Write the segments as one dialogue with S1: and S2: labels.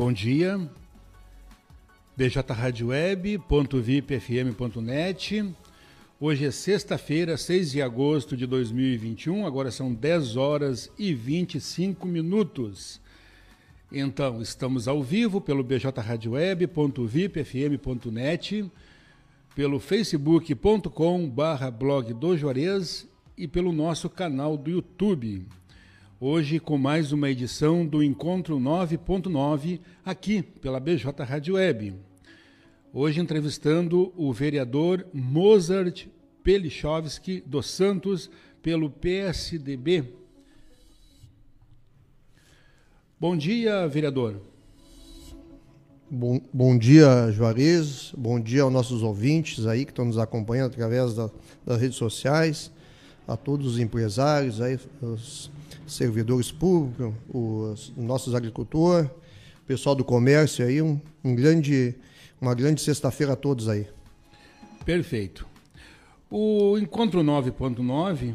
S1: Bom dia. bjradioweb.vipfm.net. Hoje é sexta-feira, 6 de agosto de 2021, agora são 10 horas e 25 minutos. Então, estamos ao vivo pelo bjradioweb.vipfm.net, pelo facebook.com/barra blog do Juarez e pelo nosso canal do YouTube. Hoje, com mais uma edição do Encontro 9.9, aqui pela BJ Rádio Web. Hoje, entrevistando o vereador Mozart Pelichovski dos Santos, pelo PSDB. Bom dia, vereador.
S2: Bom, bom dia, Juarez. Bom dia aos nossos ouvintes aí que estão nos acompanhando através da, das redes sociais, a todos os empresários, aí, os servidores públicos, os nossos agricultores, pessoal do comércio aí, um, um grande, uma grande sexta-feira a todos aí.
S1: Perfeito. O Encontro 9.9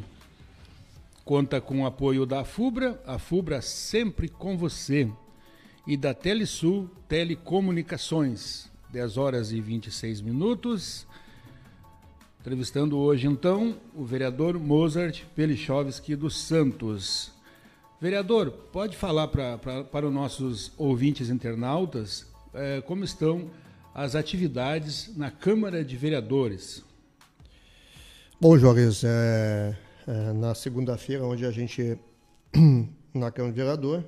S1: Conta com o apoio da FUBRA, a FUBRA sempre com você, e da Telesul Telecomunicações, 10 horas e 26 minutos. Entrevistando hoje, então, o vereador Mozart Pelichovski dos Santos. Vereador, pode falar pra, pra, para os nossos ouvintes internautas eh, como estão as atividades na Câmara de Vereadores?
S2: Bom, Juarez, é, é, na segunda-feira, onde a gente, na Câmara de Vereador,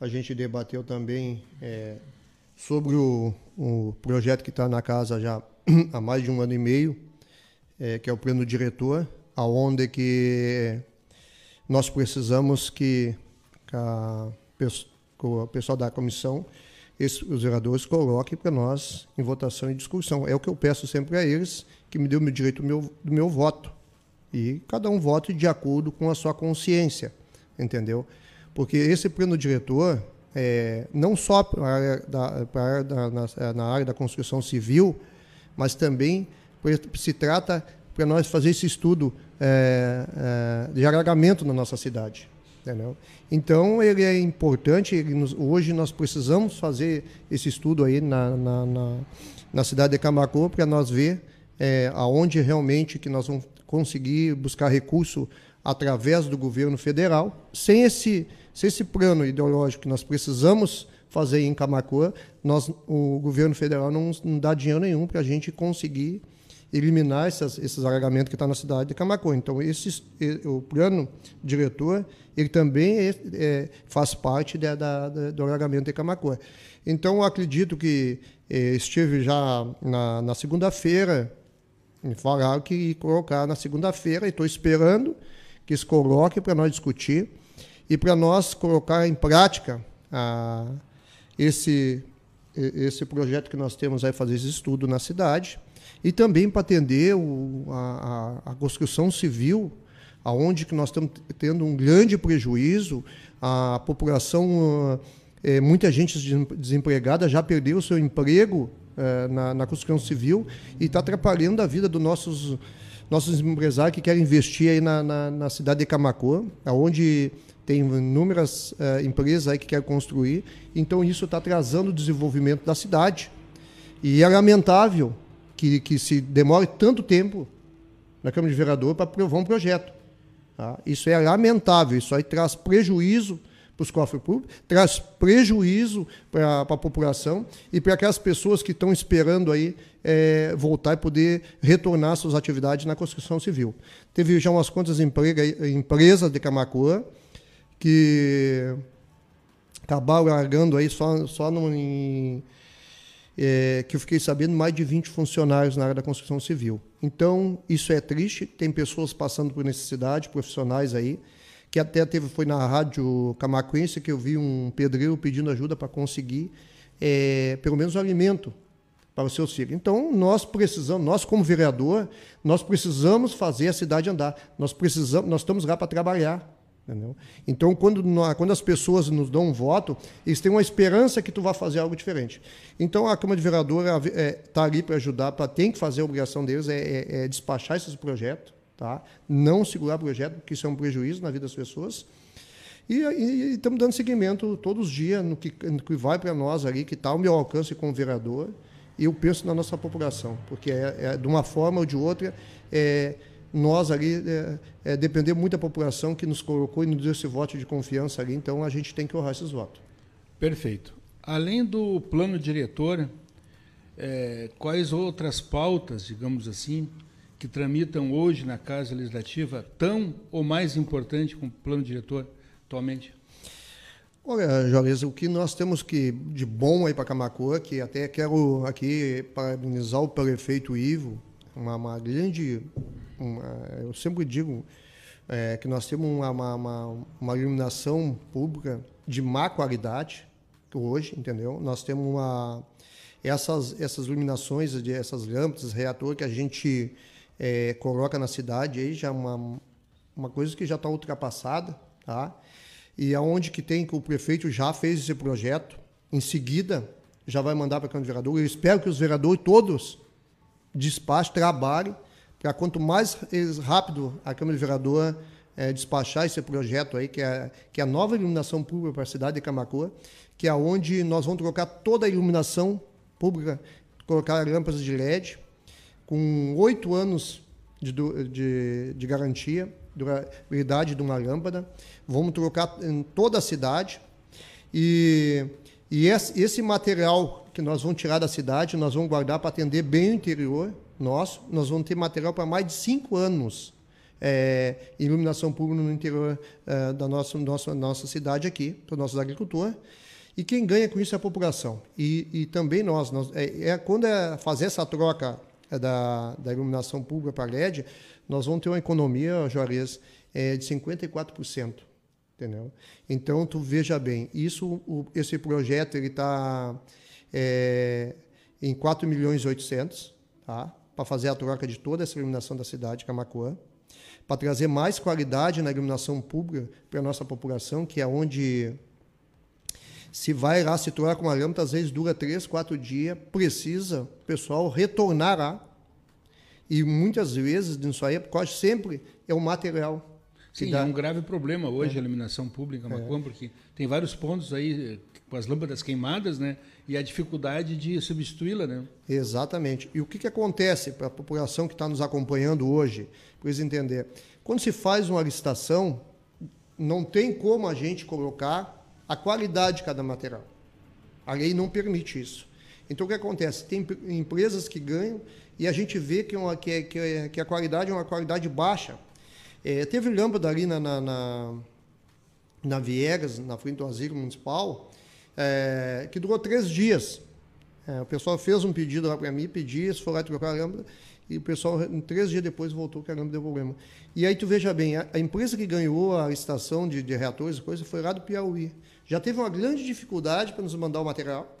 S2: a gente debateu também é, sobre o, o, projeto que está na casa já há mais de um ano e meio, que é o plano diretor, aonde que nós precisamos que a, o pessoal da comissão, os vereadores, coloquem para nós em votação e discussão. É o que eu peço sempre a eles, que me dê o direito do meu, do meu voto e cada um vote de acordo com a sua consciência, entendeu? Porque esse plano diretor, é, não só para a área da, na, na, área da construção civil, mas também se trata para nós fazer esse estudo é, é, de alargamento na nossa cidade. Entendeu? Então, ele é importante, ele nos, hoje nós precisamos fazer esse estudo aí na, na, na, na cidade de Camacuã para nós ver é, aonde realmente que nós vamos conseguir buscar recurso através do governo federal. Sem esse, sem esse plano ideológico que nós precisamos fazer em Camacuã, nós, o governo federal não, não dá dinheiro nenhum para a gente conseguir eliminar essas, esses alagamentos que estão tá na cidade de Camacuã. Então, esse, o plano diretor ele também é, é, faz parte da, da, do alagamento de Camacuã. Então, acredito que é, estive já na, na segunda-feira me falaram que colocar na segunda-feira e estou esperando que se coloque para nós discutir e para nós colocar em prática ah, esse, esse projeto que nós temos aí, fazer esse estudo na cidade e também para atender o, a, a, construção civil, aonde que nós estamos tendo um grande prejuízo, a população, é, muita gente desempregada já perdeu o seu emprego eh, na, na, construção civil e está atrapalhando a vida dos nossos, nossos empresários que querem investir aí na, na, na cidade de Camacuã, onde tem inúmeras empresas aí que querem construir. Então, isso está atrasando o desenvolvimento da cidade. E é lamentável que, que se demore tanto tempo na Câmara de Vereador para aprovar um projeto. Tá? Isso é lamentável, isso aí traz prejuízo para os cofres públicos, traz prejuízo para a população e para aquelas pessoas que estão esperando aí é, voltar e poder retornar suas atividades na construção civil. Teve já umas quantas empresas de Camacuã que acabaram largando aí só, só no, em, é, que eu fiquei sabendo, mais de 20 funcionários na área da construção civil. Então, isso é triste, tem pessoas passando por necessidade, profissionais aí, que até teve, foi na rádio camacuense que eu vi um pedreiro pedindo ajuda para conseguir é, pelo menos o alimento para os seus filhos. Então, nós precisamos, nós como vereador, nós precisamos fazer a cidade andar. Nós precisamos, nós estamos lá para trabalhar. Entendeu? Então, quando, quando as pessoas nos dão um voto, eles têm uma esperança que tu vai fazer algo diferente. Então, a Câmara de Vereadores está é, tá ali para ajudar, para tem que fazer a obrigação deles, é, é, é despachar esses projetos, tá? não segurar projeto, porque isso é um prejuízo na vida das pessoas. E estamos dando seguimento todos os dias no que, no que vai para nós ali, que está ao meu alcance como vereador, e eu penso na nossa população, porque é, é de uma forma ou de outra, é, nós ali é, é, depender muito da população que nos colocou e nos deu esse voto de confiança ali, então a gente tem que honrar esses votos.
S1: Perfeito. Além do plano diretor, é, quais outras pautas, digamos assim, que tramitam hoje na Casa Legislativa tão ou mais importante com o plano diretor atualmente?
S2: Olha, Jorge, o que nós temos que de bom aí para Camacoa, que até quero aqui parabenizar o prefeito Ivo, uma, uma grande, uma, eu sempre digo é, que nós temos uma, uma, uma, iluminação pública de má qualidade hoje, entendeu? Nós temos uma essas essas iluminações, de essas lâmpadas, reator que a gente é, coloca na cidade aí já é uma uma coisa que já está ultrapassada, tá? E aonde que tem que o prefeito já fez esse projeto, em seguida já vai mandar para de Vereadores. Eu espero que os vereadores todos despachem, trabalhem, para quanto mais rápido a Câmara de Vereador é, despachar esse projeto aí, que é, que é a nova iluminação pública para a cidade de Camacoa, que é onde nós vamos trocar toda a iluminação pública, colocar lâmpadas de LED, com oito anos de, de, de garantia, durabilidade de uma lâmpada. Vamos trocar em toda a cidade. E, e esse material que nós vamos tirar da cidade, nós vamos guardar para atender bem o interior nosso. Nós vamos ter material para mais de cinco anos. É, iluminação pública no interior é, da nossa, nossa, nossa cidade aqui, para os nossos agricultores. E quem ganha com isso é a população. E, e também nós. nós é, é, quando é fazer essa troca é, da, da iluminação pública para LED, nós vamos ter uma economia, Juarez, é, de 54%. Entendeu? Então, tu veja bem, isso, o, esse projeto ele está é, em 4 milhões e 800, tá? Para fazer a troca de toda essa iluminação da cidade de Camacuã, para trazer mais qualidade na iluminação pública para a nossa população, que é onde se vai lá se trocar com uma lâmpada, às vezes dura três, quatro dias, precisa o pessoal retornar lá e muitas vezes, nisso aí, quase sempre é o material.
S1: Sim, dá... é um grave problema hoje é. a iluminação pública Macuam, é. porque tem vários pontos aí com as lâmpadas queimadas, né? E a dificuldade de substituí-la, né?
S2: Exatamente. E o que, que acontece para a população que está nos acompanhando hoje, para eles entender? Quando se faz uma licitação, não tem como a gente colocar a qualidade de cada material. A lei não permite isso. Então, o que acontece? Tem empresas que ganham e a gente vê que, uma, que, que, que a qualidade é uma qualidade baixa. É, teve lâmpada ali na, na, na, na Viegas, na frente do asilo municipal, é, que durou três dias. É, o pessoal fez um pedido lá para mim, pedi, foi lá trocar a lâmpada, e o pessoal, três dias depois, voltou que a lâmpada deu problema. E aí tu veja bem, a, a empresa que ganhou a estação de, de reatores e coisa foi lá do Piauí. Já teve uma grande dificuldade para nos mandar o material.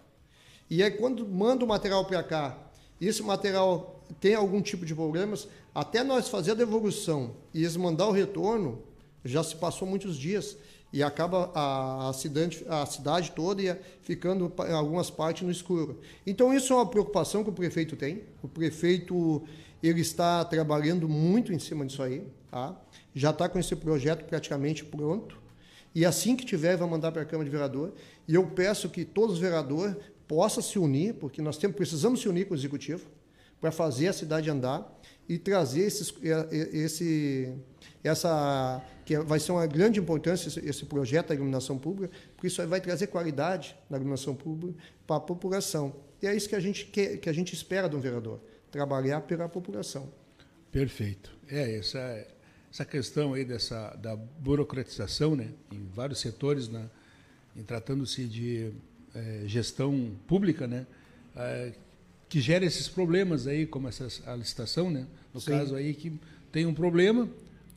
S2: E aí, quando manda o material para cá, esse material tem algum tipo de problemas, até nós fazer a devolução e eles mandar o retorno, já se passou muitos dias e acaba a, cidade, a cidade toda ia ficando em algumas partes no escuro. Então isso é uma preocupação que o prefeito tem. O prefeito ele está trabalhando muito em cima disso aí, tá? Já está com esse projeto praticamente pronto. E assim que tiver, vai mandar para a Câmara de Vereador. E eu peço que todos os vereadores possa se unir, porque nós temos, precisamos se unir com o executivo para fazer a cidade andar e trazer esses, esse, essa que vai ser uma grande importância esse, projeto da iluminação pública, porque isso vai trazer qualidade na iluminação pública para a população. E é isso que a gente que a gente espera de um vereador, trabalhar pela população.
S1: Perfeito. É essa essa questão aí dessa da burocratização, né, em vários setores, né, em tratando-se de é, gestão pública, né? É, que gera esses problemas aí, como essa a licitação, né? No Sim. caso aí que tem um problema,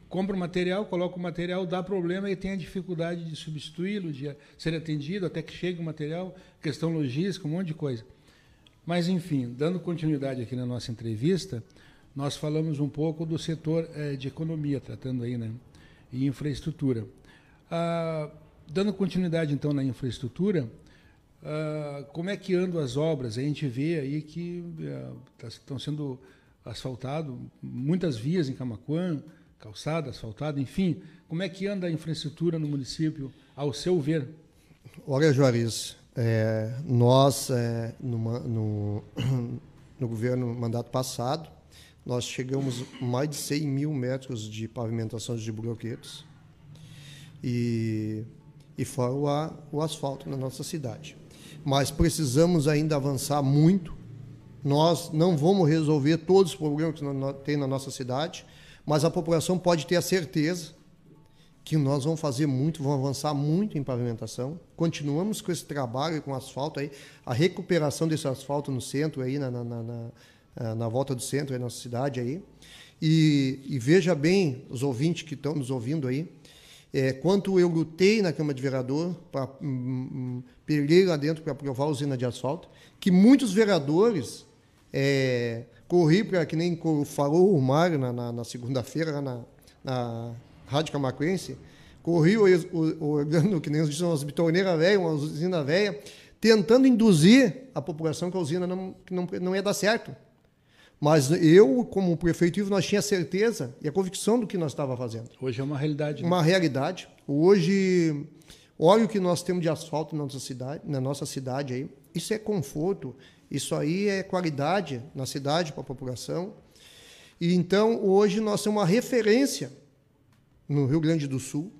S1: compra o material, coloca o material, dá problema e tem a dificuldade de substituí-lo, de ser atendido até que chegue o material, questão logística, um monte de coisa. Mas, enfim, dando continuidade aqui na nossa entrevista, nós falamos um pouco do setor é, de economia, tratando aí, né? E infraestrutura. Ah, dando continuidade, então, na infraestrutura, Uh, como é que andam as obras? A gente vê aí que uh, tá, estão sendo asfaltadas muitas vias em Camacuã, calçada, asfaltada, enfim. Como é que anda a infraestrutura no município, ao seu ver?
S2: Olha, Juarez, é, nós, é, no, no, no governo mandato passado, nós chegamos a mais de 100 mil metros de pavimentação de bloquetos e, e fora o, o asfalto na nossa cidade. Mas precisamos ainda avançar muito. Nós não vamos resolver todos os problemas que tem na nossa cidade, mas a população pode ter a certeza que nós vamos fazer muito, vamos avançar muito em pavimentação. Continuamos com esse trabalho com asfalto aí, a recuperação desse asfalto no centro aí na, na, na eh, na volta do centro, aí na nossa cidade aí. E, e, veja bem, os ouvintes que estão nos ouvindo aí, é, quanto eu lutei na Câmara de Vereador para um, um, lá dentro para aprovar a usina de asfalto, que muitos vereadores é, corri para, que nem falou o Mário na, na, na segunda-feira, na, na Rádio Camacuense, corri olhando, que nem dizem, umas bitorneiras velhas, uma usina velha, tentando induzir a população que a usina não, não, não ia dar certo. Mas eu, como prefeito, nós tinha certeza e a convicção do que nós estava fazendo.
S1: Hoje é uma realidade.
S2: Né? Uma realidade. Hoje, olha o que nós temos de asfalto na nossa cidade, na nossa cidade aí. Isso é conforto, isso aí é qualidade na cidade para a população. E então, hoje nós temos uma referência no Rio Grande do Sul.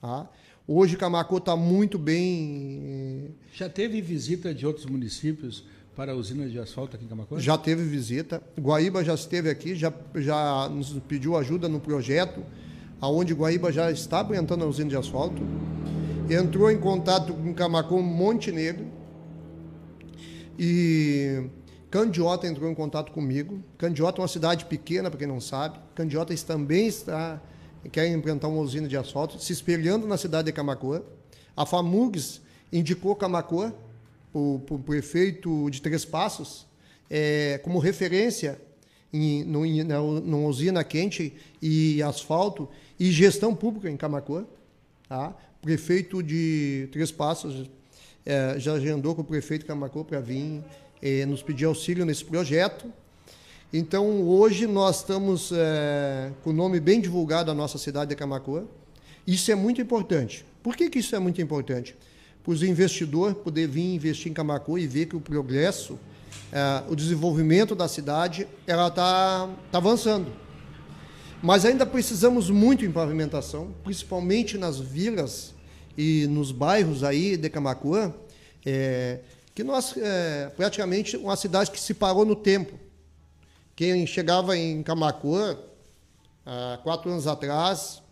S2: Tá? Hoje Camacô está muito bem.
S1: Eh, Já teve visita de outros municípios para a usina de asfalto aqui em Camacuã?
S2: Já teve visita. Guaíba já esteve aqui, já, já nos pediu ajuda no projeto, aonde Guaíba já está abrindo a usina de asfalto. Entrou em contato com Camacô Montenegro e Candiota entrou em contato comigo. Candiota é uma cidade pequena, para quem não sabe. Candiota também está quer implantar uma usina de asfalto, se espelhando na cidade de Camacoa. A FAMUGS indicou Camacoa para o prefeito de Três Passos é, como referência em, no, na, numa usina quente e asfalto e gestão pública em Camacuã. Tá? Prefeito de Três Passos é, já agendou com o prefeito Camacuã para vir é, nos pedir auxílio nesse projeto. Então, hoje nós estamos é, com o nome bem divulgado da nossa cidade de Camacuã. Isso é muito importante. Por que, que isso é muito importante? Para os investidores poder vir investir em Camacuã e ver que o progresso, é, o desenvolvimento da cidade, ela está tá avançando. Mas ainda precisamos muito em pavimentação, principalmente nas vilas e nos bairros aí de Camacuã, é, que nós, é, praticamente, uma cidade que se parou no tempo. Quem chegava em Camacuã, há quatro anos atrás,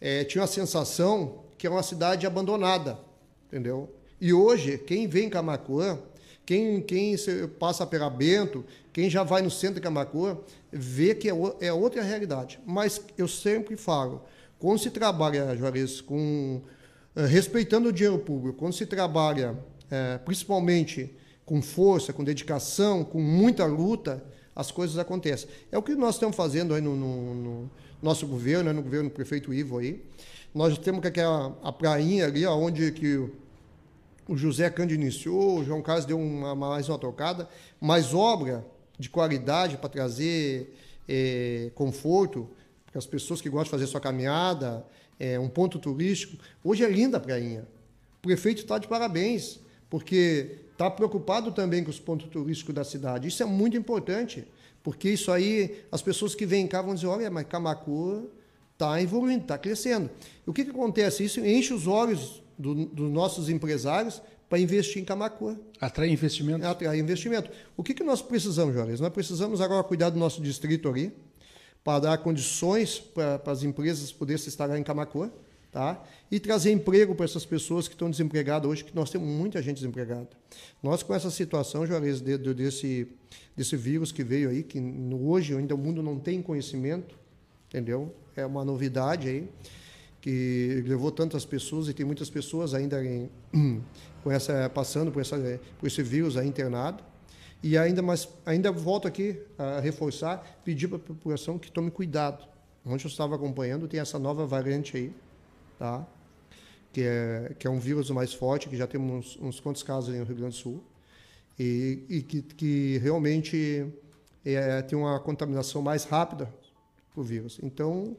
S2: é, tinha a sensação que era uma cidade abandonada entendeu? E hoje, quem vem em Camacuã, quem, quem passa pela Bento, quem já vai no centro de Camacuã, vê que é, é outra realidade. Mas eu sempre falo, quando se trabalha, Juarez, com, eh, respeitando o dinheiro público, quando se trabalha é, principalmente com força, com dedicação, com muita luta, as coisas acontecem. É o que nós estamos fazendo aí no, no, no nosso governo, no governo do prefeito Ivo aí. Nós temos aquela a prainha ali, onde que o José Cândido iniciou, o João Carlos deu uma, mais uma tocada, mais obra de qualidade para trazer é, conforto para as pessoas que gostam de fazer sua caminhada, é, um ponto turístico. Hoje é linda a prainha. O prefeito está de parabéns, porque está preocupado também com os pontos turísticos da cidade. Isso é muito importante, porque isso aí, as pessoas que vêm cá vão dizer, olha, mas Camacuã está evoluindo, está crescendo. E o que, que acontece? Isso enche os olhos do, dos nossos empresários para investir em Camacuã.
S1: Atrair investimento? É,
S2: atrair investimento. O que, que nós precisamos, Juarez? Nós precisamos agora cuidar do nosso distrito ali, para dar condições para, para as empresas poderem se instalar em Camacuã, tá? e trazer emprego para essas pessoas que estão desempregadas hoje, que nós temos muita gente desempregada. Nós, com essa situação, Juarez, de, de, desse, desse vírus que veio aí, que hoje ainda o mundo não tem conhecimento, entendeu? É uma novidade aí que levou tantas pessoas e tem muitas pessoas ainda em, com essa, passando por, essa, por esse vírus aí internado. E ainda mais, ainda volto aqui a reforçar, pedir para a população que tome cuidado. Onde eu estava acompanhando, tem essa nova variante aí, tá? que, é, que é um vírus mais forte, que já temos uns, uns quantos casos no Rio Grande do Sul, e, e que, que realmente é, tem uma contaminação mais rápida o vírus. Então,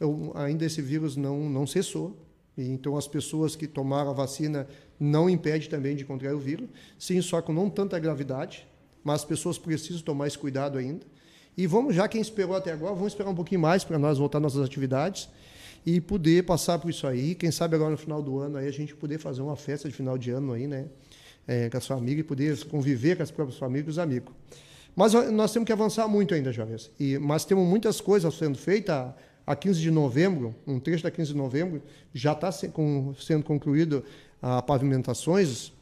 S2: eu, ainda esse vírus não, não cessou. E, então, as pessoas que tomaram a vacina não impede também de contrair o vírus. Sim, só com não tanta gravidade, mas as pessoas precisam tomar esse cuidado ainda. E vamos, já quem esperou até agora, vamos esperar um pouquinho mais para nós voltar nossas atividades e poder passar por isso aí. Quem sabe agora no final do ano aí a gente poder fazer uma festa de final de ano aí, né? É, com as famílias e poder conviver com as próprias famílias e os amigos. Mas nós temos que avançar muito ainda, jovens. E, mas temos muitas coisas sendo feitas. A 15 de novembro, um trecho da 15 de novembro, já está sendo concluído a pavimentações,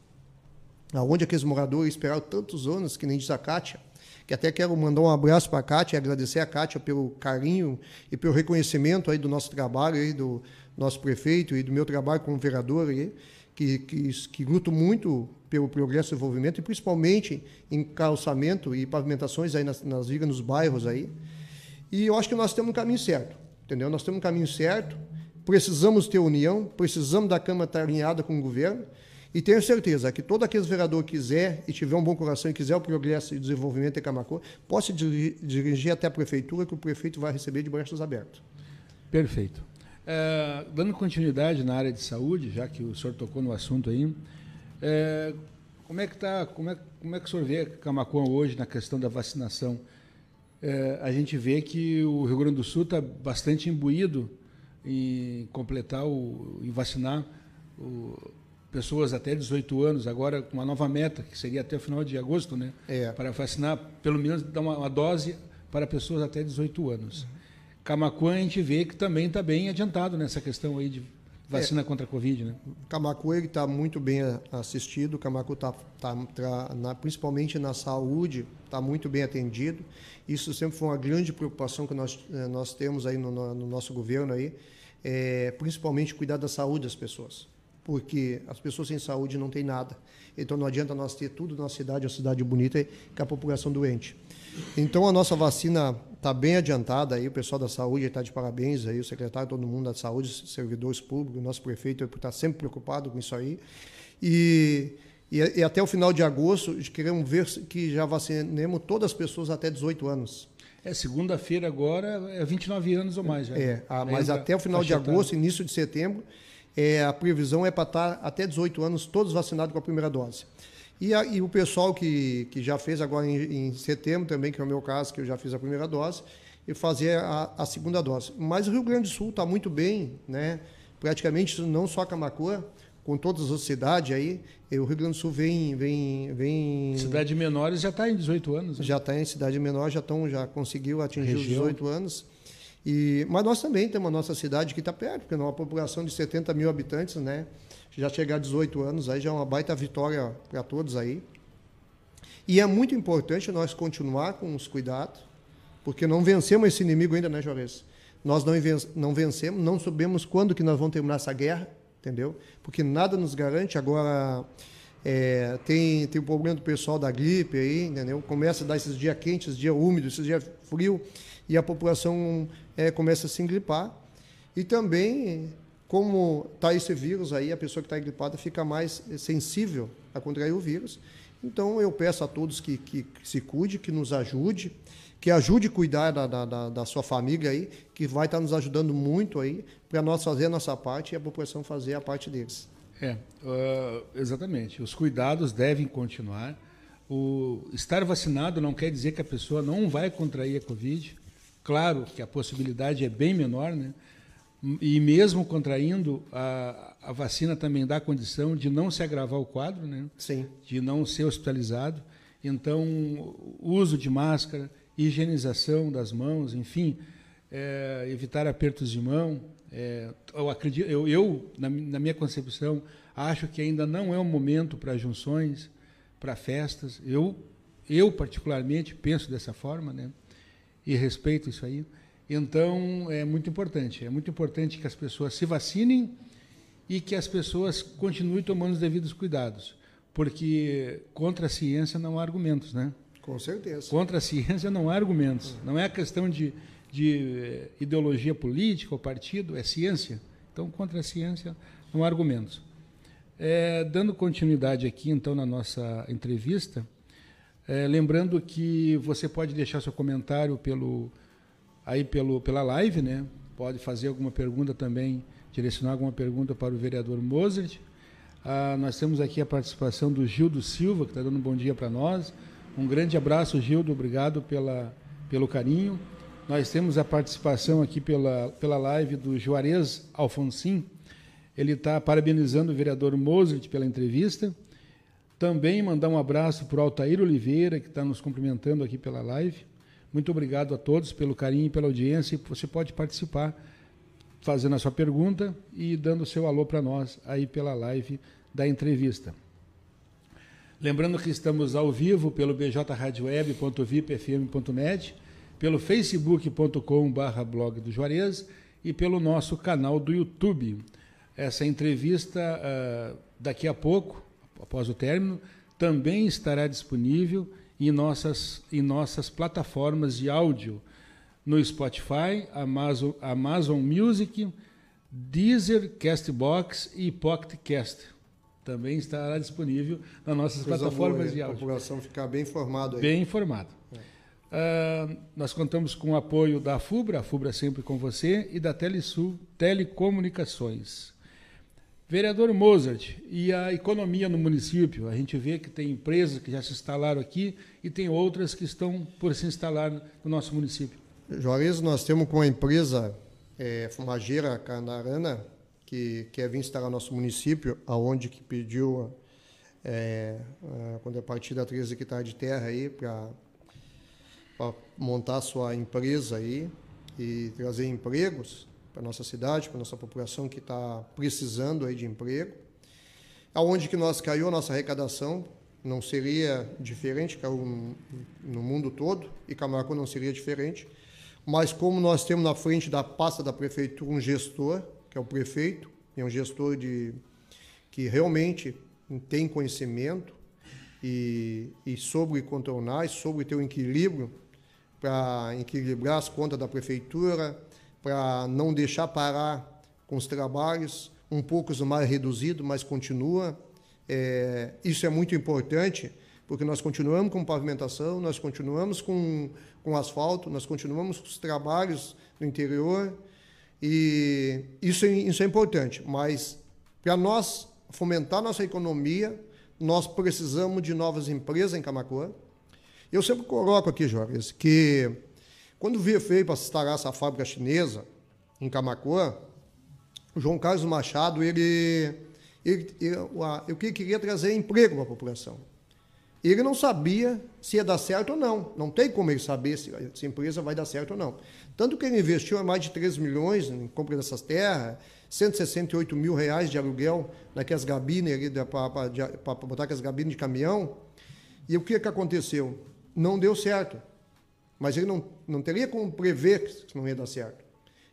S2: aonde aqueles moradores esperaram tantos anos, que nem diz a Kátia, que até quero mandar um abraço para a Kátia e agradecer a Kátia pelo carinho e pelo reconhecimento aí do nosso trabalho, aí do nosso prefeito e do meu trabalho como vereador, aí, que, que, que luto muito pelo progresso e desenvolvimento, e principalmente em calçamento e pavimentações aí nas, nas vigas, nos bairros aí. E eu acho que nós temos um caminho certo, entendeu? Nós temos um caminho certo, precisamos ter união, precisamos da Câmara estar alinhada com o governo, e tenho certeza que todo aquele vereador quiser e tiver um bom coração e quiser o progresso e desenvolvimento em Camacô, possa dirigir até a prefeitura, que o prefeito vai receber de braços abertos.
S1: Perfeito. É, dando continuidade na área de saúde, já que o senhor tocou no assunto aí, é, como é que está, como é, como é que o senhor vê Camacuã hoje na questão da vacinação? É, a gente vê que o Rio Grande do Sul está bastante imbuído em completar o, em vacinar o, pessoas até 18 anos, agora com uma nova meta, que seria até o final de agosto, né? É. Para vacinar, pelo menos, dar uma, uma, dose para pessoas até 18 anos. Uhum. Camacuã, a gente vê que também está bem adiantado nessa questão aí de vacina é. contra a Covid, né?
S2: Camacuã está muito bem assistido, Camacuã está, tá, tá, na, principalmente na saúde, está muito bem atendido. Isso sempre foi uma grande preocupação que nós, eh, nós temos aí no, no nosso governo aí, é, principalmente cuidar da saúde das pessoas porque as pessoas sem saúde não têm nada. Então não adianta nós ter tudo na cidade, uma cidade bonita, com a população doente. Então a nossa vacina está bem adiantada aí, o pessoal da saúde está de parabéns aí, o secretário, todo mundo da saúde, servidores públicos, nosso prefeito está sempre preocupado com isso aí. E, e, e, até o final de agosto queremos ver que já vacinemos todas as pessoas até 18 anos.
S1: É, segunda-feira agora é 29 anos ou mais. Já.
S2: É, ah, mas até o final de agosto, início de setembro, é, a previsão é para estar tá até 18 anos todos vacinados com a primeira dose. E, a, e o pessoal que, que já fez agora em, em, setembro também, que é o meu caso, que eu já fiz a primeira dose, e fazer a, a segunda dose. Mas o Rio Grande do Sul está muito bem, né? praticamente não só Camacuã, com todas as cidades aí, o Rio Grande do Sul vem... vem, vem
S1: cidade menores já está em 18 anos.
S2: Né? Já está em cidade menor, já, tão, já conseguiu atingir os 18 anos. E, mas nós também temos a nossa cidade que está perto, porque é uma população de 70 mil habitantes, né? Já chegar a 18 anos, aí já é uma baita vitória para todos aí. E é muito importante nós continuar com os cuidados, porque não vencemos esse inimigo ainda, né, Juarez? Nós não, vencemos, não sabemos quando que nós vamos terminar essa guerra, entendeu? Porque nada nos garante. Agora, é, tem, tem o problema do pessoal da gripe aí, entendeu? Começa a dar esses dias quentes, dias úmidos, esses dias frios, e a população é, começa a se engripar. E também, como está esse vírus aí, a pessoa que está engripada fica mais sensível a contrair o vírus. Então, eu peço a todos que, que, que se cuide, que nos ajude, que ajude a cuidar da, da, da, sua família aí, que vai estar tá nos ajudando muito aí, para nós fazer a nossa parte e a população fazer a parte deles.
S1: É, uh, exatamente. Os cuidados devem continuar. O estar vacinado não quer dizer que a pessoa não vai contrair a Covid. Claro que a possibilidade é bem menor, né? E mesmo contraindo, a, a vacina também dá condição de não se agravar o quadro, né?
S2: Sim.
S1: De não ser hospitalizado. Então, uso de máscara, higienização das mãos, enfim, é, evitar apertos de mão, é, eu acredito, eu, eu na, na, minha concepção, acho que ainda não é o momento para junções, para festas. Eu, eu particularmente penso dessa forma, né? E respeito isso aí. Então é muito importante. É muito importante que as pessoas se vacinem e que as pessoas continuem tomando os devidos cuidados, porque contra a ciência não há argumentos, né?
S2: Com certeza.
S1: Contra a ciência não há argumentos. Não é a questão de de eh, ideologia política ou partido, é ciência. Então, contra a ciência, não há argumentos. É, dando continuidade aqui, então, na nossa entrevista, é, lembrando que você pode deixar seu comentário pelo aí pelo, pela live, né? Pode fazer alguma pergunta também, direcionar alguma pergunta para o vereador Mozart. Ah, nós temos aqui a participação do Gildo Silva, que está dando um bom dia para nós. Um grande abraço, Gildo, obrigado pela, pelo carinho. Nós temos a participação aqui pela, pela live do Juarez Alfonsim. Ele está parabenizando o vereador Mozart pela entrevista. Também mandar um abraço para o Altair Oliveira, que está nos cumprimentando aqui pela live. Muito obrigado a todos pelo carinho e pela audiência. Você pode participar fazendo a sua pergunta e dando o seu alô para nós aí pela live da entrevista. Lembrando que estamos ao vivo pelo bjradioweb.vipfm.net pelo facebook.com.br blog do Juarez e pelo nosso canal do YouTube. Essa entrevista, uh, daqui a pouco, após o término, também estará disponível em nossas, em nossas plataformas de áudio, no Spotify, Amazon, Amazon Music, Deezer, Castbox e PocketCast. Também estará disponível nas nossas Coisa plataformas boa, de áudio.
S2: A população ficar bem informada. Aí.
S1: Bem informada. Uh, nós contamos com o apoio da FUBRA, a FUBRA sempre com você, e da Telesul Telecomunicações. Vereador Mozart, e a economia no município? A gente vê que tem empresas que já se instalaram aqui e tem outras que estão por se instalar no nosso município.
S2: Juarez, nós temos com a empresa é, Fumageira Canarana, que quer vir instalar no nosso município, aonde que pediu, é, a, quando é partida 13 hectares de terra aí, para montar sua empresa aí e trazer empregos para nossa cidade, para nossa população que está precisando aí de emprego. Aonde que nós caiu a nossa arrecadação não seria diferente, caiu no mundo todo e Camargo não seria diferente. Mas como nós temos na frente da pasta da prefeitura um gestor, que é o prefeito, é um gestor de que realmente tem conhecimento e, e sobre contornar, e sobre ter um equilíbrio para equilibrar as contas da prefeitura, para não deixar parar com os trabalhos, um pouco mais reduzido, mas continua. É, isso é muito importante, porque nós continuamos com pavimentação, nós continuamos com, com asfalto, nós continuamos com os trabalhos no interior, e isso, é, isso é importante, mas para nós fomentar nossa economia, nós precisamos de novas empresas em Camacuã, eu sempre coloco aqui, Jorge, que quando veio para instalar essa fábrica chinesa em Camacuã, o João Carlos Machado, ele, ele, ele, ele queria trazer emprego para a população. Ele não sabia se ia dar certo ou não. Não tem como ele saber se, se a empresa vai dar certo ou não. Tanto que ele investiu mais de 3 milhões em compra dessas terras, 168 mil reais de aluguel naquelas gabines para botar aquelas gabines de caminhão. E o que, que aconteceu? não deu certo. Mas ele não, não teria como prever que não ia dar certo.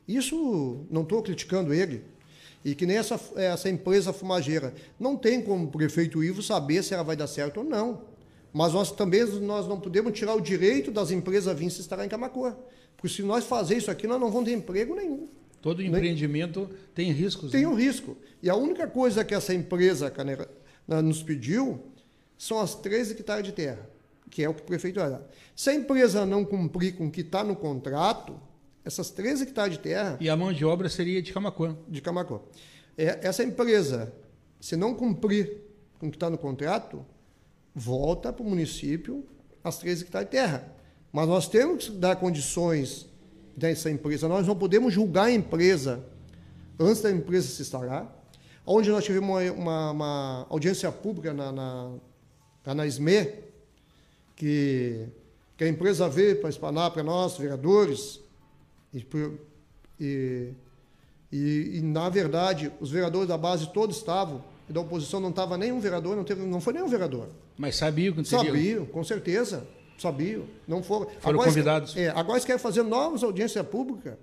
S2: Isso, não estou criticando ele. E que nem essa, essa empresa fumageira. Não tem como o prefeito Ivo saber se ela vai dar certo ou não. Mas nós também nós não podemos tirar o direito das empresas vir se estar em Camacoa. Porque se nós fazer isso aqui, nós não vamos ter emprego nenhum.
S1: Todo empreendimento Nem... tem riscos.
S2: Tem né? um risco. E a única coisa que essa empresa nos pediu são as 13 hectares de terra que é o que o prefeito vai dar. Se a empresa não cumprir com o que está no contrato, essas 13 hectares de terra.
S1: E a mão de obra seria de Camacuã.
S2: De Camacuã. É, essa empresa, se não cumprir com o que está no contrato, volta para o município as 13 hectares de terra. Mas nós temos que dar condições dessa empresa. Nós não podemos julgar a empresa antes da empresa se instalar. Onde nós tivemos uma, uma, uma audiência pública na, na, na SME, que, que a empresa veio para explanar para nós, vereadores, e, e, e, e, na verdade, os vereadores da base todos estavam, e da oposição não estava nenhum vereador, não, teve, não foi nenhum vereador.
S1: Mas sabiam que
S2: seria... Sabiam, com certeza, sabiam. Não foram,
S1: foram agora convidados.
S2: é, agora eles querem fazer novas audiências públicas.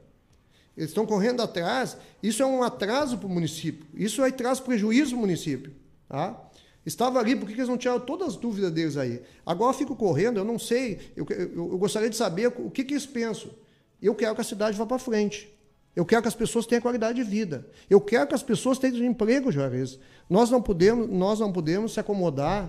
S2: Eles estão correndo atrás. Isso é um atraso para o município. Isso aí traz prejuízo ao município. Tá? Estava ali, por que eles não tiraram todas as dúvidas deles aí? Agora fico correndo, eu não sei, eu, eu, eu gostaria de saber o que, que eles pensam. Eu quero que a cidade vá para frente. Eu quero que as pessoas tenham qualidade de vida. Eu quero que as pessoas tenham emprego, Juarez. Nós não podemos, nós não podemos se acomodar.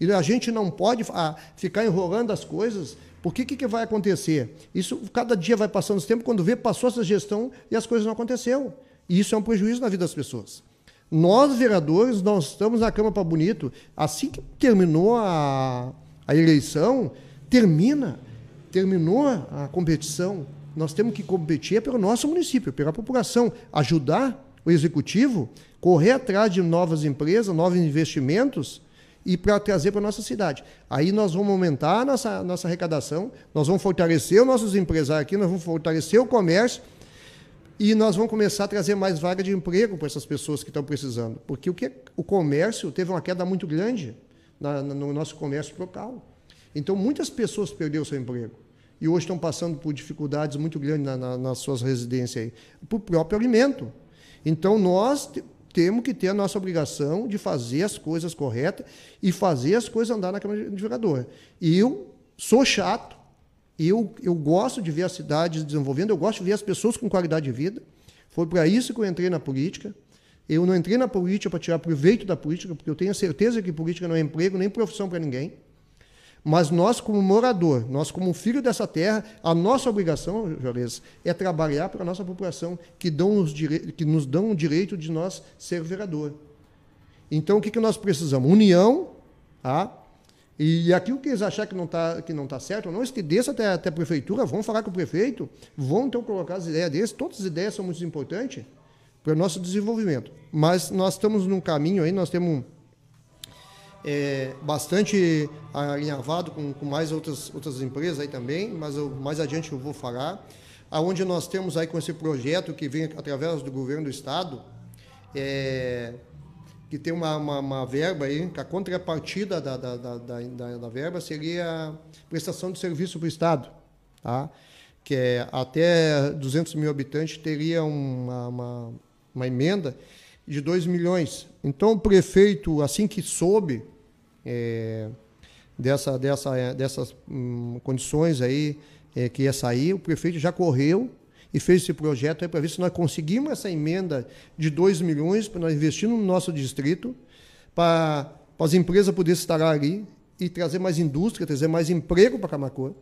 S2: E a gente não pode ah, ficar enrolando as coisas Porque o que, que vai acontecer? Isso cada dia vai passando o tempo, quando vê, passou essa gestão e as coisas não aconteceram. E isso é um prejuízo na vida das pessoas. Nós, vereadores, nós estamos na Câmara para Bonito. Assim que terminou a, a eleição, termina, terminou a competição. Nós temos que competir pelo nosso município, pela população, ajudar o executivo, correr atrás de novas empresas, novos investimentos e para trazer para a nossa cidade. Aí nós vamos aumentar a nossa, nossa arrecadação, nós vamos fortalecer os nossos empresários aqui, nós vamos fortalecer o comércio e nós vamos começar a trazer mais vaga de emprego para essas pessoas que estão precisando. Porque o, que, o comércio teve uma queda muito grande na, no nosso comércio local. Então, muitas pessoas perderam seu emprego. E hoje estão passando por dificuldades muito grandes na, na, nas suas residências aí, por próprio alimento. Então, nós temos que ter a nossa obrigação de fazer as coisas corretas e fazer as coisas andar na Câmara de Vereador. E eu sou chato, eu, eu gosto de ver a cidade desenvolvendo, eu gosto de ver as pessoas com qualidade de vida. Foi para isso que eu entrei na política. Eu não entrei na política para tirar proveito da política, porque eu tenho certeza que política não é emprego nem profissão para ninguém. Mas nós, como morador, nós, como filho dessa terra, a nossa obrigação, Juarez, é trabalhar para a nossa população, que, dão os que nos dão o direito de nós ser vereador. Então, o que, que nós precisamos? União, tá? E aquilo que eles acharem que não está que não tá certo, não, desça até, até a prefeitura, vão falar com o prefeito, vão então colocar as ideias deles, todas as ideias são muito importantes para o nosso desenvolvimento. Mas nós estamos num caminho aí, nós temos é, bastante alinhavado com, com, mais outras, outras empresas aí também, mas eu, mais adiante eu vou falar, aonde nós temos aí com esse projeto que vem através do governo do estado, é, que tem uma, uma, uma, verba aí, que a contrapartida da, da, da, da, da verba seria prestação de serviço para o Estado, tá? que é até 200 mil habitantes teria uma, uma, uma emenda de 2 milhões. Então, o prefeito, assim que soube é, dessa, dessa, dessas hum, condições aí é, que ia sair, o prefeito já correu e fez esse projeto para ver se nós conseguimos essa emenda de 2 milhões para nós investir no nosso distrito, para, para as empresas poderem estar ali e trazer mais indústria, trazer mais emprego para Camacor.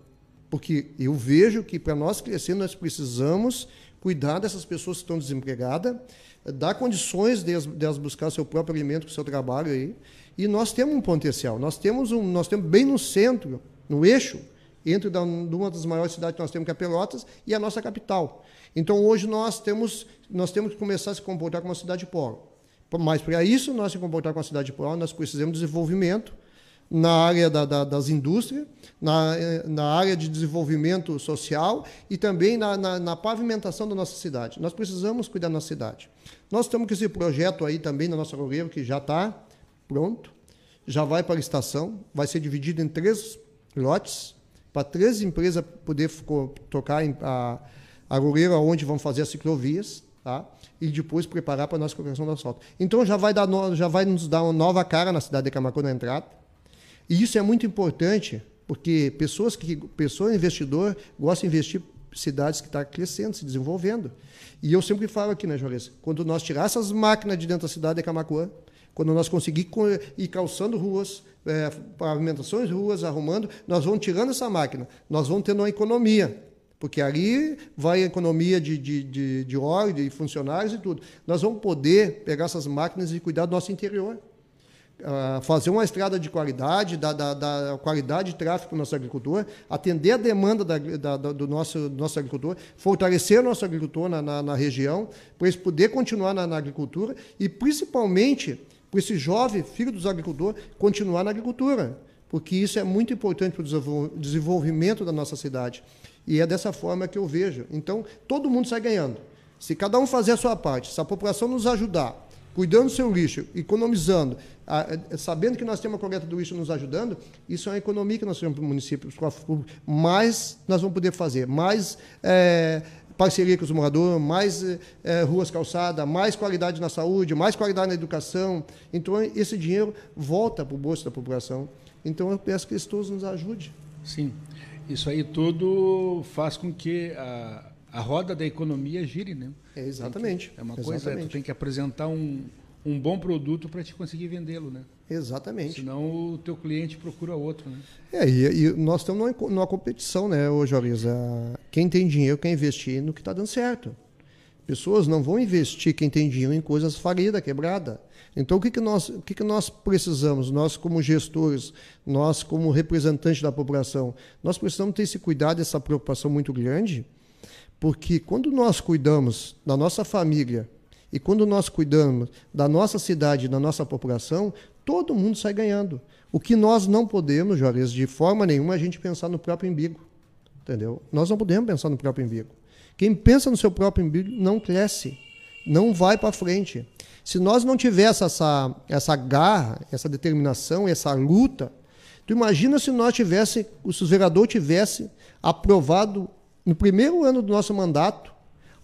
S2: Porque eu vejo que para nós crescer, nós precisamos cuidar dessas pessoas que estão desempregadas, dar condições delas, delas buscar seu próprio alimento com seu trabalho aí. E nós temos um potencial. Nós temos, um, nós temos bem no centro, no eixo, entre da, uma das maiores cidades que nós temos, que é Pelotas, e a nossa capital. Então, hoje, nós temos, nós temos que começar a se comportar como uma cidade polo. Mas, para isso, nós se comportar como uma cidade polo, nós precisamos de desenvolvimento na área da, da, das indústrias, na, na área de desenvolvimento social e também na, na, na, pavimentação da nossa cidade. Nós precisamos cuidar da nossa cidade. Nós temos esse projeto aí também na nossa Loureiro, que já está pronto, já vai para a estação, vai ser dividido em três lotes, para três empresas poder tocar a, a onde vão fazer as ciclovias, tá? e depois preparar para a nossa colocação do asfalto. Então já vai, dar no, já vai nos dar uma nova cara na cidade de Camacuã na entrada, e isso é muito importante, porque pessoas que pessoa investidor gosta de investir cidades que estão tá crescendo, se desenvolvendo. E eu sempre falo aqui, né, Juarez? Quando nós tirar essas máquinas de dentro da cidade de Camacuã, quando nós conseguir ir calçando ruas, é, pavimentações ruas, arrumando, nós vamos tirando essa máquina, nós vamos tendo uma economia. Porque ali vai a economia de, de, de, de óleo, de funcionários e tudo. Nós vamos poder pegar essas máquinas e cuidar do nosso interior. Uh, fazer uma estrada de qualidade, da, da, da, qualidade de tráfego para o nosso agricultor, atender a demanda da, da, do, nosso, do nosso agricultor, fortalecer o nosso agricultor na, na, na região, para eles poder continuar na, na, agricultura e, principalmente, para esse jovem filho dos agricultores continuar na agricultura, porque isso é muito importante para o desenvolvimento da nossa cidade. E é dessa forma que eu vejo. Então, todo mundo sai ganhando. Se cada um fazer a sua parte, se a população nos ajudar, cuidando do seu lixo, economizando, sabendo que nós temos a coleta do lixo nos ajudando, isso é uma economia que nós temos para o município, mais nós vamos poder fazer, mais é, parceria com os moradores, mais é, ruas calçadas, mais qualidade na saúde, mais qualidade na educação. Então, esse dinheiro volta para o bolso da população. Então, eu peço que todos nos ajudem.
S1: Sim, isso aí tudo faz com que a a roda da economia gire, né?
S2: É exatamente.
S1: Que, é uma
S2: exatamente.
S1: coisa, tu tem que apresentar um, um bom produto para te conseguir vendê-lo, né?
S2: Exatamente.
S1: Senão o teu cliente procura outro, né?
S2: É, e, e nós estamos numa, numa, competição, né, hoje, Oriza? Quem tem dinheiro quer investir no que está dando certo. Pessoas não vão investir, quem tem dinheiro, em coisas falidas, quebrada. Então, o que, que, nós, o que, que nós precisamos? Nós, como gestores, nós, como representantes da população, nós precisamos ter esse cuidado, essa preocupação muito grande, porque quando nós cuidamos da nossa família e quando nós cuidamos da nossa cidade, da nossa população, todo mundo sai ganhando. O que nós não podemos, Juarez, de forma nenhuma, é a gente pensar no próprio umbigo. Entendeu? Nós não podemos pensar no próprio umbigo. Quem pensa no seu próprio umbigo não cresce, não vai para frente. Se nós não tivéssemos essa, essa garra, essa determinação, essa luta, tu imagina se nós tivesse, se o vereador tivesse aprovado no primeiro ano do nosso mandato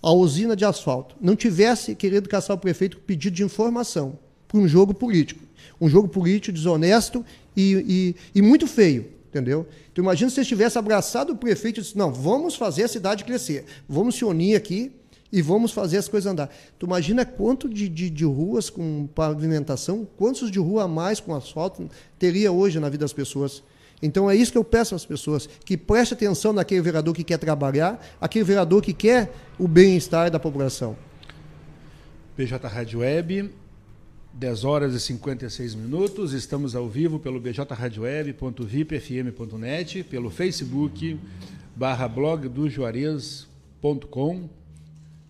S2: a usina de asfalto, não tivesse querido caçar o prefeito com pedido de informação para um jogo político, um jogo político desonesto e, e, e muito feio, entendeu? Então imagina se tivesse abraçado o prefeito e disse, não, vamos fazer a cidade crescer, vamos se unir aqui e vamos fazer as coisas andar. Tu imagina quanto de, de, de, ruas com pavimentação, quantos de rua a mais com asfalto teria hoje na vida das pessoas. Então é isso que eu peço às pessoas, que preste atenção naquele vereador que quer trabalhar, aquele vereador que quer o bem-estar da população.
S1: BJ Rádio Web, 10 horas e 56 minutos. Estamos ao vivo pelo bjradioweb.vipfm.net, pelo Facebook, barra blog do Juarez.com,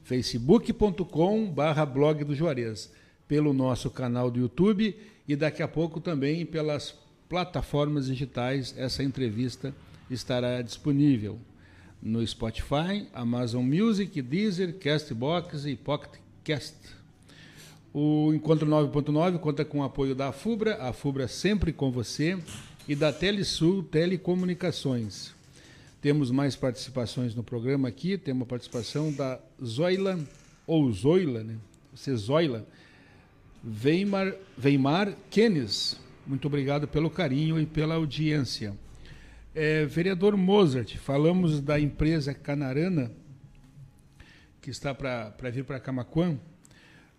S1: facebook.com barra blog do Juarez, pelo nosso canal do YouTube e daqui a pouco também pelas plataformas digitais essa entrevista estará disponível no Spotify, Amazon Music, Deezer, Castbox e Pocket Cast. O Encontro 9.9 conta com o apoio da FUBRA, a FUBRA sempre com você, e da Telesul Telecomunicações. Temos mais participações no programa aqui, temos a participação da Zoila, ou Zoila, né? Você Zoila, Weimar, Weimar Kenes, muito obrigado pelo carinho e pela audiência. É, vereador Mozart, falamos da empresa Canarana, que está para vir para Camacuã.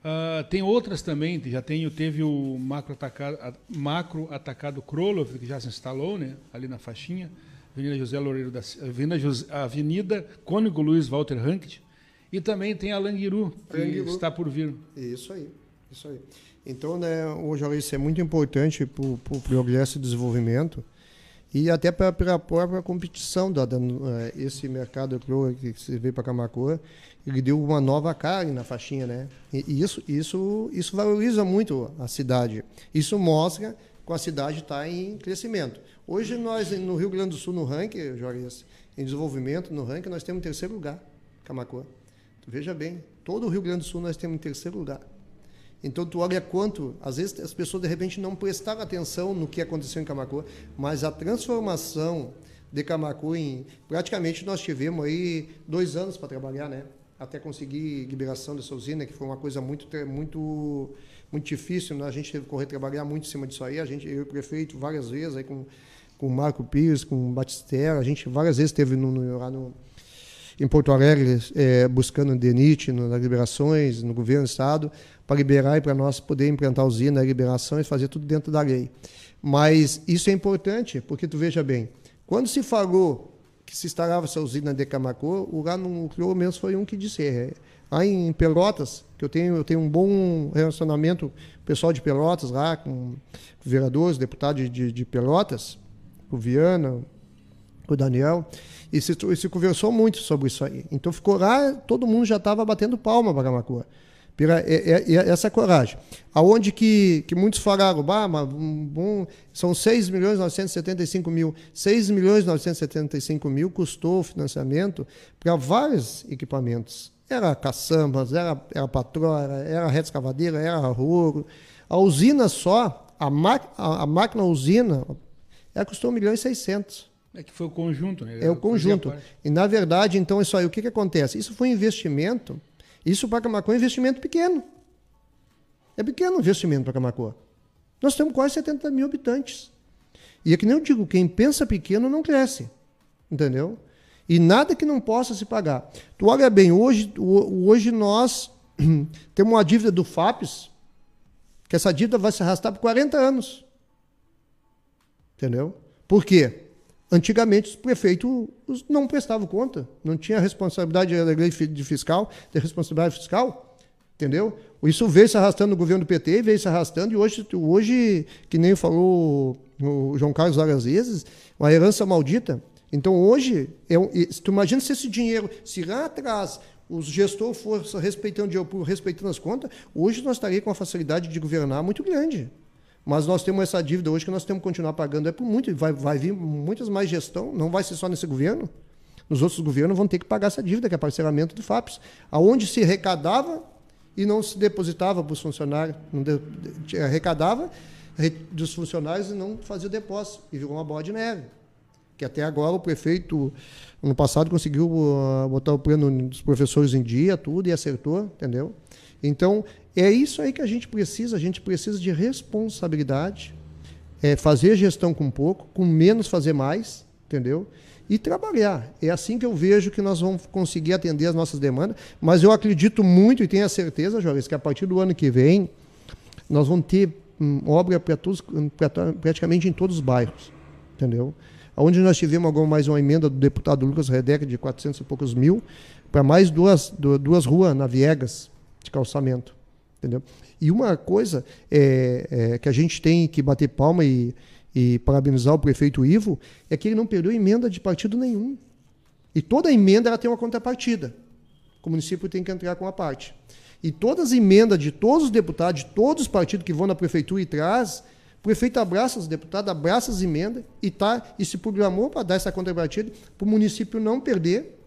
S1: Uh, tem outras também, já tenho, teve o macro atacado, macro atacado Krolov, que já se instalou né, ali na faixinha, Avenida José Loureiro da Avenida, José, Avenida Cônigo Luiz Walter Hankt, e também tem a Languiru, que Languiru. está por vir.
S2: Isso aí, isso aí. Então, né, hoje isso é muito importante para o pro progresso e desenvolvimento e até para a própria competição da, da, eh, esse mercado que se veio para Camacoa, ele deu uma nova carne na faixinha, né? E, isso, isso, isso valoriza muito a cidade. Isso mostra que a cidade está em crescimento. Hoje nós no Rio Grande do Sul no ranking, Juarez, em desenvolvimento no ranking nós temos em terceiro lugar, Camacoa. veja bem, todo o Rio Grande do Sul nós temos em terceiro lugar. Então tu olha quanto, às vezes as pessoas de repente não prestaram atenção no que aconteceu em Camacuã, mas a transformação de Camacuã, em, praticamente nós tivemos aí dois anos para trabalhar, né? Até conseguir liberação dessa usina, que foi uma coisa muito, muito, muito difícil. Né? A gente teve que correr trabalhar muito em cima disso aí. A gente, eu e o prefeito, várias vezes aí com, com o Marco Pires, com o a gente várias vezes teve no, no, lá no, em Porto Alegre é, buscando DENIT nas liberações, no governo do Estado, para liberar e para nós poder implantar a usina, a liberação e fazer tudo dentro da lei. Mas isso é importante, porque tu veja bem, quando se falou que se instalava essa usina de Camacô, o lá no Criou mesmo foi um que disse. É, lá em Pelotas, que eu tenho, eu tenho um bom relacionamento pessoal de Pelotas lá, com vereadores, deputados de, de Pelotas, o Viana, o Daniel, e se, e se conversou muito sobre isso aí. Então ficou lá, todo mundo já estava batendo palma para Camacô pela é, é, é, essa coragem. Aonde que, que muitos falaram, bah, mas, bom, são 6 milhões 975 mil. 6 milhões 975 mil custou o financiamento para vários equipamentos. Era caçambas, era, era patroa, era, era reta escavadeira, era rolo. A usina só, a, a, a máquina usina, ela custou 1 milhão e 600.
S1: É que foi o conjunto, né?
S2: É o conjunto. E, na verdade, então, isso aí, o que, que acontece? Isso foi um investimento isso para Camacuã é um investimento pequeno. É pequeno o investimento para Camacuã. Nós temos quase 70 mil habitantes. E é que nem eu digo, quem pensa pequeno não cresce. Entendeu? E nada que não possa se pagar. Tu olha bem, hoje, hoje nós temos uma dívida do FAPES Que essa dívida vai se arrastar por 40 anos. Entendeu? Por quê? Antigamente os prefeitos não prestavam conta, não tinha responsabilidade da lei de fiscal, de responsabilidade fiscal, entendeu? Isso veio se arrastando no governo do PT, veio se arrastando, e hoje, hoje que nem falou o João Carlos vezes, uma herança maldita. Então hoje, é, tu imagina se esse dinheiro, se lá atrás os gestores fossem respeitando, respeitando as contas, hoje nós estaríamos com uma facilidade de governar muito grande. Mas nós temos essa dívida hoje que nós temos que continuar pagando. É por muito, vai, vai vir muitas mais gestão, não vai ser só nesse governo. Nos outros governos vão ter que pagar essa dívida, que é parcelamento do FAPES. Aonde se arrecadava e não se depositava para os funcionários, não de, de, arrecadava dos funcionários e não fazia o depósito. E virou uma bola de neve. Que até agora o prefeito, ano passado, conseguiu uh, botar o plano dos professores em dia, tudo, e acertou, entendeu? Então, é isso aí que a gente precisa. A gente precisa de responsabilidade, é fazer gestão com pouco, com menos fazer mais, entendeu? E trabalhar. É assim que eu vejo que nós vamos conseguir atender as nossas demandas. Mas eu acredito muito e tenho a certeza, Jorge, que a partir do ano que vem nós vamos ter hum, obra para todos, pra, praticamente em todos os bairros, entendeu? Onde nós tivemos agora mais uma emenda do deputado Lucas Redeck de 400 e poucos mil para mais duas, duas ruas na Viegas, de calçamento. Entendeu? E uma coisa é, é, que a gente tem que bater palma e, e parabenizar o prefeito Ivo é que ele não perdeu emenda de partido nenhum. E toda emenda ela tem uma contrapartida. O município tem que entrar com a parte. E todas as emendas de todos os deputados, de todos os partidos que vão na prefeitura e traz, o prefeito abraça os deputados, abraça as emendas e, tá, e se programou para dar essa contrapartida para o município não perder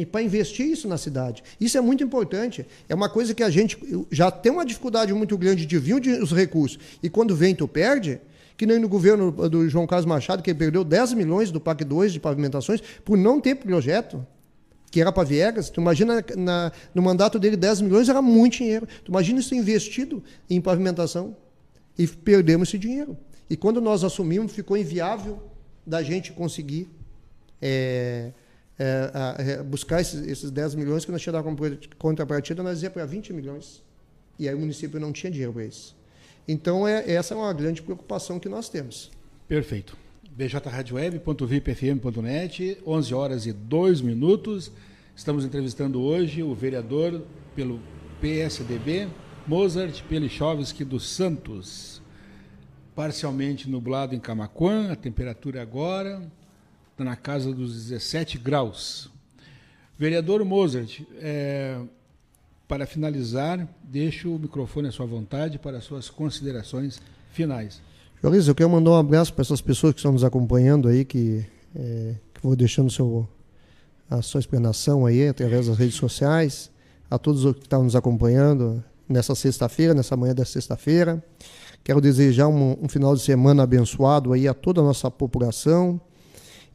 S2: e para investir isso na cidade. Isso é muito importante. É uma coisa que a gente já tem uma dificuldade muito grande de vir os recursos. E quando vem, tu perde. Que nem no governo do João Carlos Machado, que perdeu 10 milhões do PAC 2 de pavimentações por não ter projeto, que era para Viegas. Tu imagina na, no mandato dele 10 milhões era muito dinheiro. Tu imagina isso investido em pavimentação. E perdemos esse dinheiro. E quando nós assumimos, ficou inviável da gente conseguir. É, é, é, buscar esses, esses 10 milhões que nós tínhamos como contrapartida, nós ia para 20 milhões. E aí o município não tinha dinheiro para isso. Então, é, essa é uma grande preocupação que nós temos.
S1: Perfeito. bjradioweb.vipfm.net, 11 horas e 2 minutos. Estamos entrevistando hoje o vereador pelo PSDB, Mozart Pelichovski dos Santos. Parcialmente nublado em Camaquã, a temperatura agora na casa dos 17 graus. Vereador Mozart, é, para finalizar, deixo o microfone à sua vontade para as suas considerações finais.
S2: Joris, eu quero mandar um abraço para essas pessoas que estão nos acompanhando aí, que, é, que vou deixando seu, a sua explanação aí através das redes sociais, a todos que estão nos acompanhando nessa sexta-feira, nessa manhã da sexta-feira. Quero desejar um, um final de semana abençoado aí a toda a nossa população,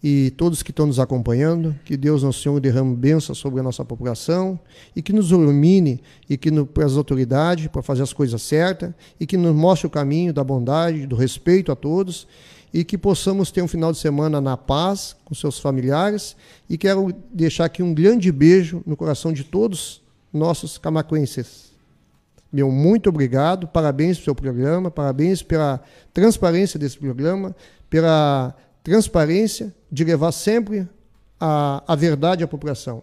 S2: e todos que estão nos acompanhando, que Deus nosso Senhor derrame bênção sobre a nossa população e que nos ilumine e que nos, as autoridades para fazer as coisas certas e que nos mostre o caminho da bondade, do respeito a todos e que possamos ter um final de semana na paz com seus familiares e quero deixar aqui um grande beijo no coração de todos nossos camacuenses. Meu muito obrigado, parabéns pelo seu programa, parabéns pela transparência desse programa, pela transparência, de levar sempre a, a verdade à população.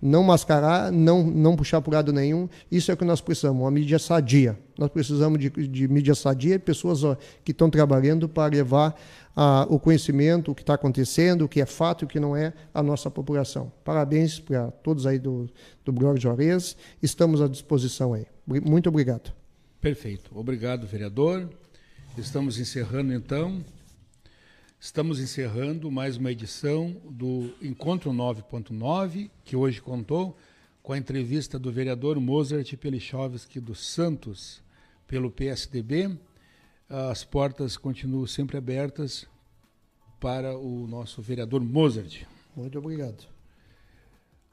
S2: Não mascarar, não, não puxar por lado nenhum. Isso é o que nós precisamos, uma mídia sadia. Nós precisamos de, de mídia sadia pessoas ó, que estão trabalhando para levar a, o conhecimento, o que está acontecendo, o que é fato e o que não é, à nossa população. Parabéns para todos aí do, do blog Juarez. Estamos à disposição aí. Muito obrigado.
S1: Perfeito. Obrigado, vereador. Estamos encerrando então Estamos encerrando mais uma edição do Encontro 9.9, que hoje contou com a entrevista do vereador Mozart Pelichovski dos Santos, pelo PSDB. As portas continuam sempre abertas para o nosso vereador Mozart.
S2: Muito obrigado.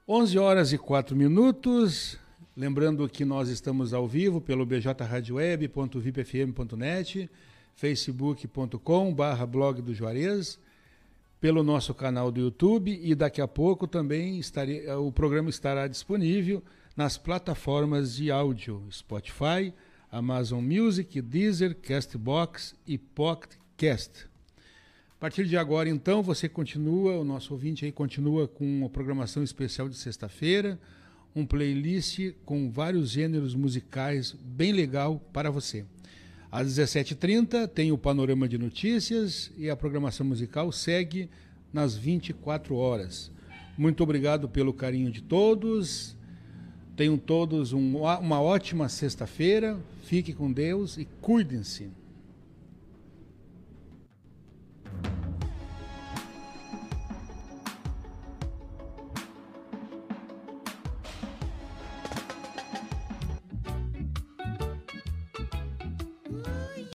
S1: 11 horas e 4 minutos. Lembrando que nós estamos ao vivo pelo bjradioweb.vipfm.net facebook.com barra blog do Juarez, pelo nosso canal do YouTube e daqui a pouco também estarei, o programa estará disponível nas plataformas de áudio Spotify, Amazon Music, Deezer, Castbox e Pocketcast. A partir de agora, então, você continua, o nosso ouvinte aí continua com uma programação especial de sexta-feira, um playlist com vários gêneros musicais bem legal para você. Às 17h30 tem o Panorama de Notícias e a programação musical segue nas 24 horas. Muito obrigado pelo carinho de todos. Tenham todos um, uma ótima sexta-feira. Fique com Deus e cuidem-se.